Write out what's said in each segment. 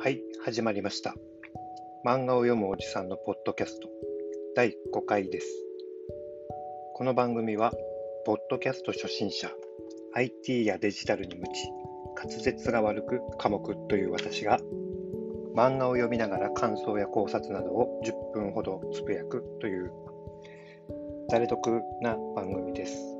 はい、始まりました。漫画を読むおじさんのポッドキャスト第5回です。この番組は、ポッドキャスト初心者、IT やデジタルに無知、滑舌が悪く寡黙という私が、漫画を読みながら感想や考察などを10分ほどつぶやくという、誰得な番組です。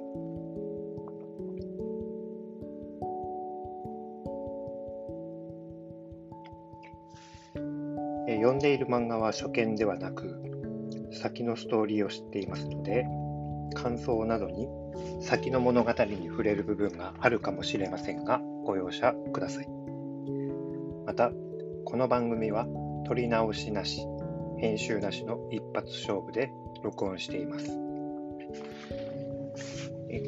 読んでいる漫画は初見ではなく、先のストーリーを知っていますので、感想などに先の物語に触れる部分があるかもしれませんが、ご容赦ください。また、この番組は撮り直しなし、編集なしの一発勝負で録音しています。え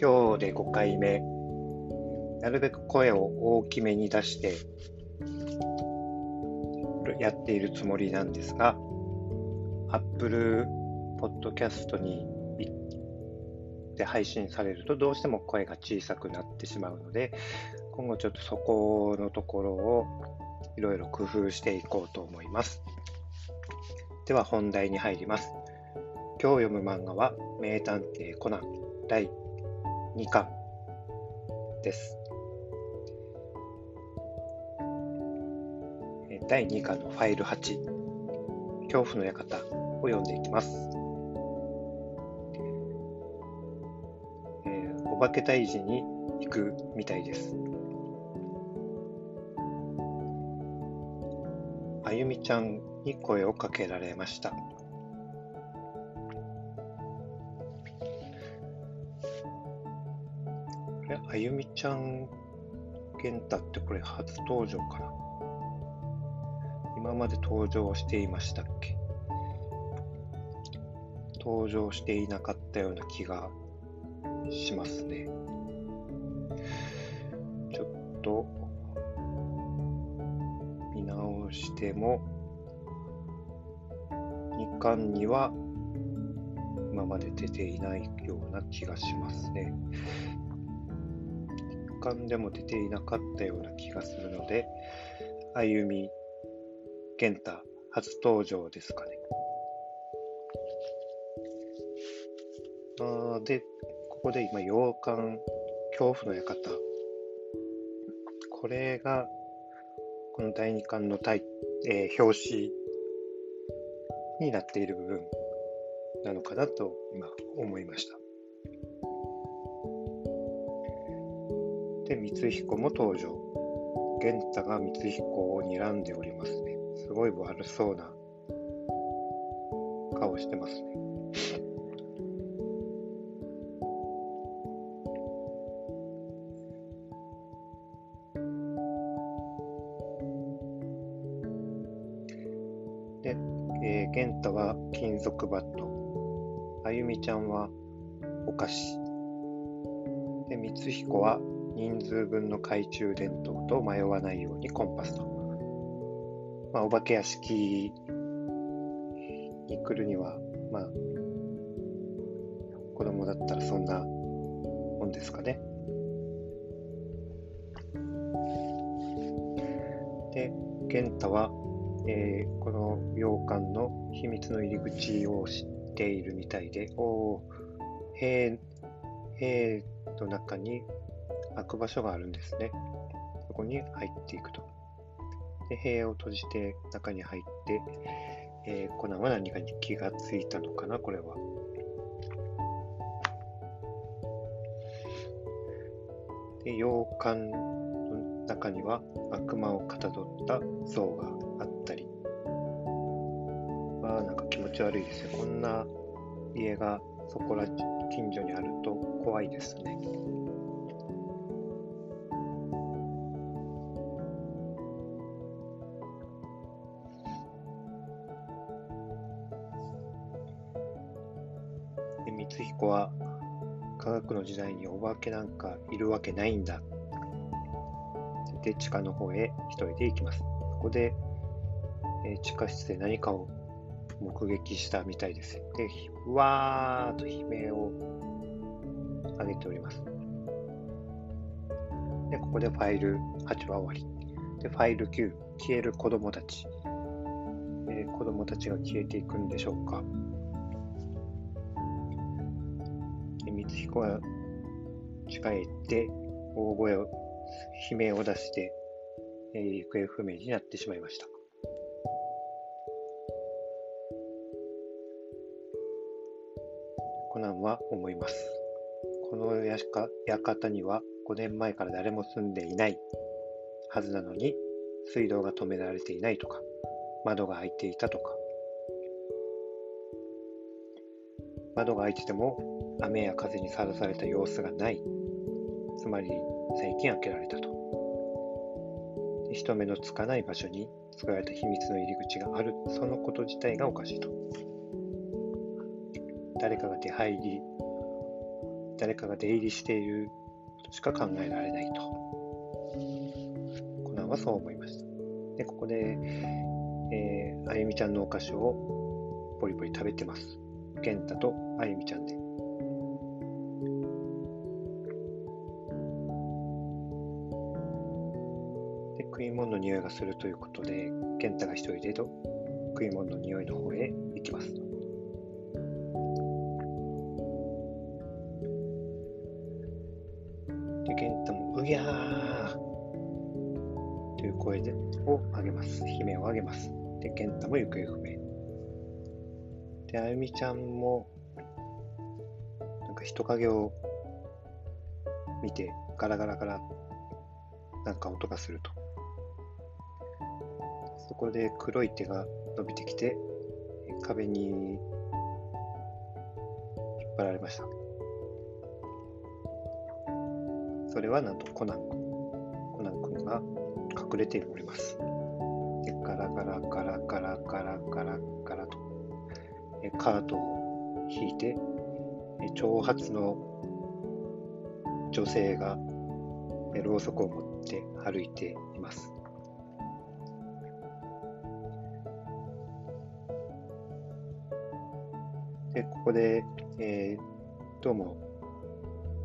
今日で5回目、なるべく声を大きめに出してやっているつもりなんですが、Apple Podcast にで配信されるとどうしても声が小さくなってしまうので、今後ちょっとそこのところをいろいろ工夫していこうと思います。では本題に入ります。今日読む漫画は名探偵コナン第2巻です。第2巻のファイル8、恐怖の館を読んでいきます。えーお化け退治に行くみたいです。あゆみちゃんに声をかけられました。あゆみちゃん、健太ってこれ初登場かな？今まで登場していましたっけ？登場していなかったような気がしますね。ちょっと見直しても2巻には今まで出ていないような気がしますね。1巻でも出ていなかったような気がするので、あゆみ健太初登場ですかね。あで、ここで今、洋館恐怖の館。これが、この第2巻のタイ、えー表紙になっている部分なのかなと今思いました。で、光彦も登場。玄太が光彦を睨んでおりま。すごい悪そうな顔してますね。で、えー、玄太は金属バット。あゆみちゃんはお菓子。で、光彦は人数分の懐中電灯と迷わないようにコンパスと。まあ、お化け屋敷に来るには、まあ、子供だったらそんなもんですかね。で、玄太は、えーこの洋館の秘密の入り口を知っているみたいで、おー、塀、塀の中に開く場所があるんですね。そこに入っていくと。で、塀を閉じて中に入って、えーコナンは何かに気がついたのかな、これは。で、洋館の中には悪魔をかたどった像があったり。わあ、なんか気持ち悪いですね。こんな家がそこら近所にあると怖いですね。時代にお化けなんかいるわけないんだ。で、地下の方へ一人で行きます。そこで、えー地下室で何かを目撃したみたいです。で、うわーと悲鳴を上げております。で、ここでファイル8は終わり。で、ファイル Q、消える子供たち。えー、子供たちが消えていくんでしょうか。光彦が近へ行って大声を、悲鳴を出して、えー、行方不明になってしまいました。コナンは思います。この館には5年前から誰も住んでいないはずなのに水道が止められていないとか窓が開いていたとか窓が開いてても雨や風にさらされた様子がない。つまり最近開けられたと。人目のつかない場所に作られた秘密の入り口がある。そのこと自体がおかしいと。誰かが出入り誰かが出入りしている。としか考えられないと。コナンはそう思いました。でここで、えー、あゆみちゃんのお菓子をポリポリ食べてます。健太とあゆみちゃんで食い物の匂いがするということで、健太が一人でと食い物の匂いの方へ行きます。で、健太も、うぎゃーという声でを上げます。悲鳴を上げます。で、健太も行方不明。で、あゆみちゃんも、人影を見て、ガラガラガラ、なんか音がすると。そこで黒い手が伸びてきて、壁に引っ張られました。それはなんとコナン君。コナン君が隠れております。でガラガラガラガラガラガラガラとカートを引いて長髪の女性がろうそくを持って歩いています。で、ここで、えー、どうも、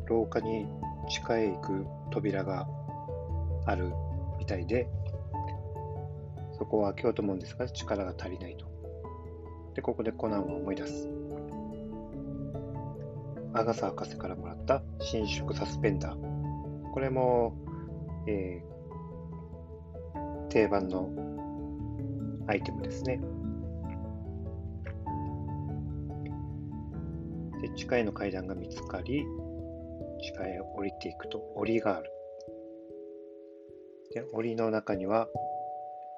廊下に地下へ行く扉があるみたいで、そこを開けようと思うんですが、力が足りないと。で、ここでコナンは思い出す。アガサ博士からもらった伸縮サスペンダー。これも、えー、定番のアイテムですね。で、地下への階段が見つかり、地下へ降りていくと檻がある。で、檻の中には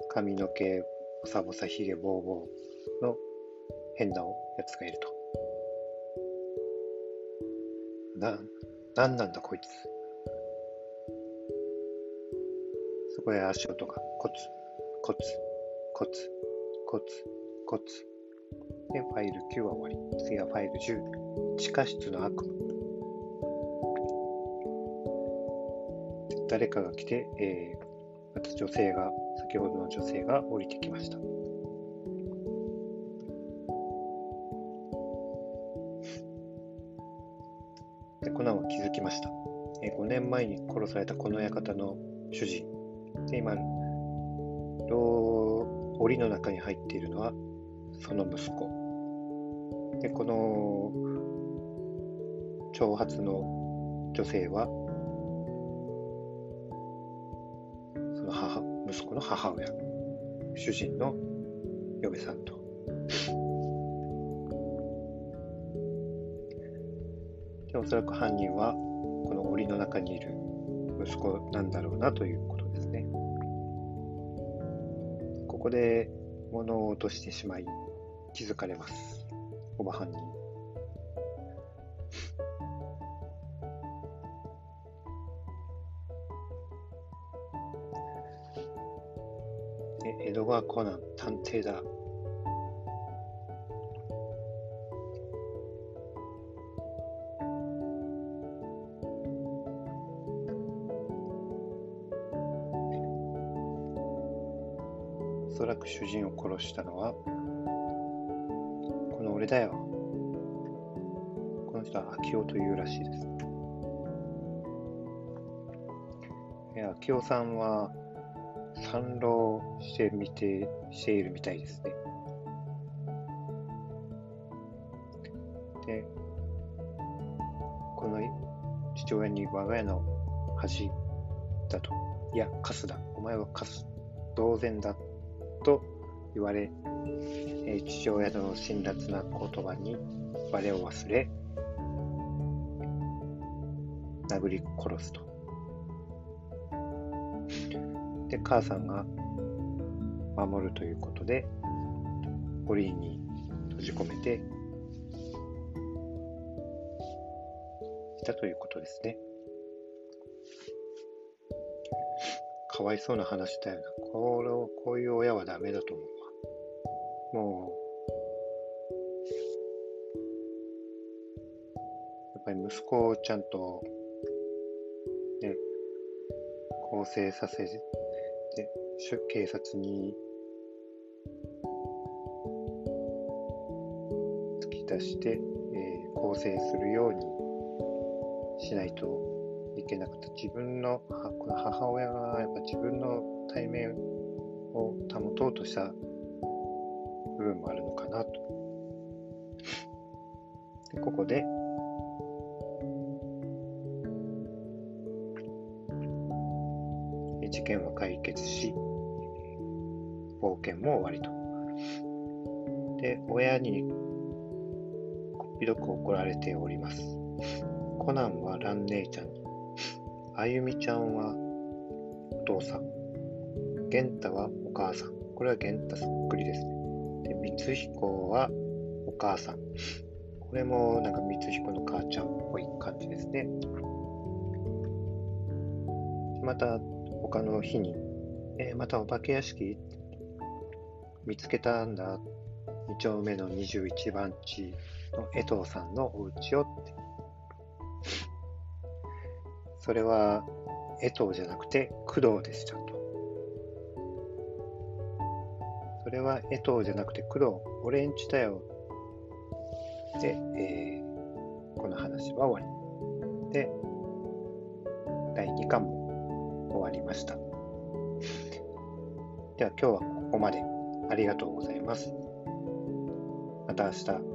髪の毛、ボサボサ、ひげぼうぼうの変なやつがいると。な、なんなんだこいつ。そこへ足音がコツ、コツ、コツ、コツ、コツ。で、ファイル9は終わり。次はファイル10。地下室の悪夢。誰かが来て、えー、また女性が、先ほどの女性が降りてきました。気づきました。えー、5年前に殺されたこの館の主人。で、今、檻の中に入っているのはその息子。で、この長髪の女性は、その母、息子の母親、主人の嫁さんと。で、おそらく犯人は、この檻の中にいる息子なんだろうなということですね。ここで物を落としてしまい、気づかれます。おばはんに。江戸川コナン探偵だ。主人を殺したのはこの俺だよ。この人は秋夫というらしいです。秋夫さんは参浪してみて、しているみたいですね。で、この父親に我が家の恥だと、いや、カスだ、お前はカス、同然だと言われ、え、父親の辛辣な言葉に我を忘れ、殴り殺すと。で、母さんが守るということで、檻に閉じ込めていたということですね。かわいそうな話だよな。これを、こういう親はダメだと思うわ。もう、やっぱり息子をちゃんと、ね、更生させて、警察に突き出して、えー、更生するようにしないといけなくて、自分の母親がやっぱ自分の対面を保とうとした部分もあるのかなと。でここで、事件は解決し、冒険も終わりと。で、親にこっぴどく怒られております。コナンは蘭姉ちゃんに、あゆみちゃんはお父さん、玄太はお母さん。これは玄太そっくりですね。で、光彦はお母さん。これもなんか光彦の母ちゃんっぽい感じですね。また他の日に、えー、またお化け屋敷見つけたんだ。2丁目の21番地の江藤さんのお家をって。それは江藤じゃなくて工藤でしたと。それは江藤じゃなくて工藤、俺んちだよ。で、えー、この話は終わり。で、第2巻も終わりました。では今日はここまで。ありがとうございます。また明日